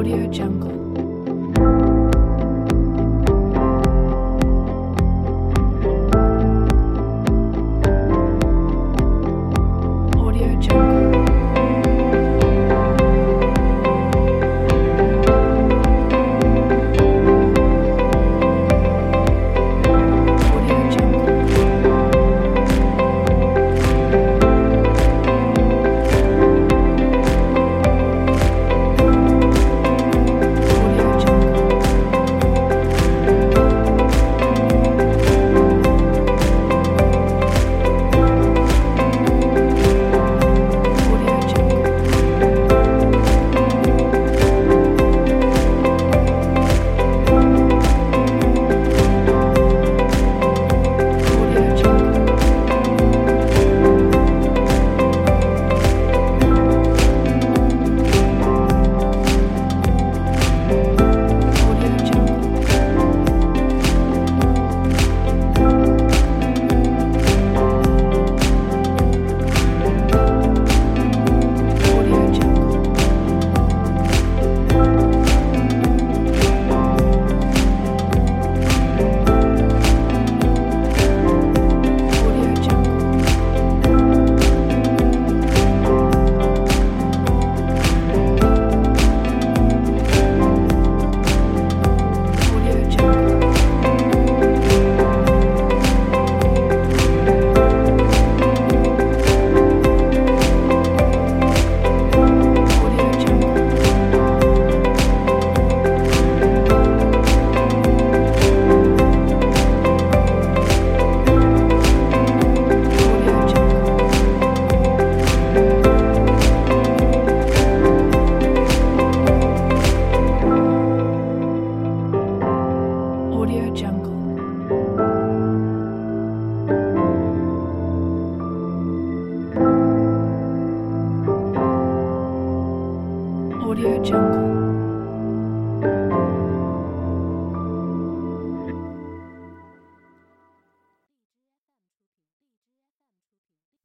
Audio Jungle.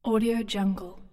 Audio Jungle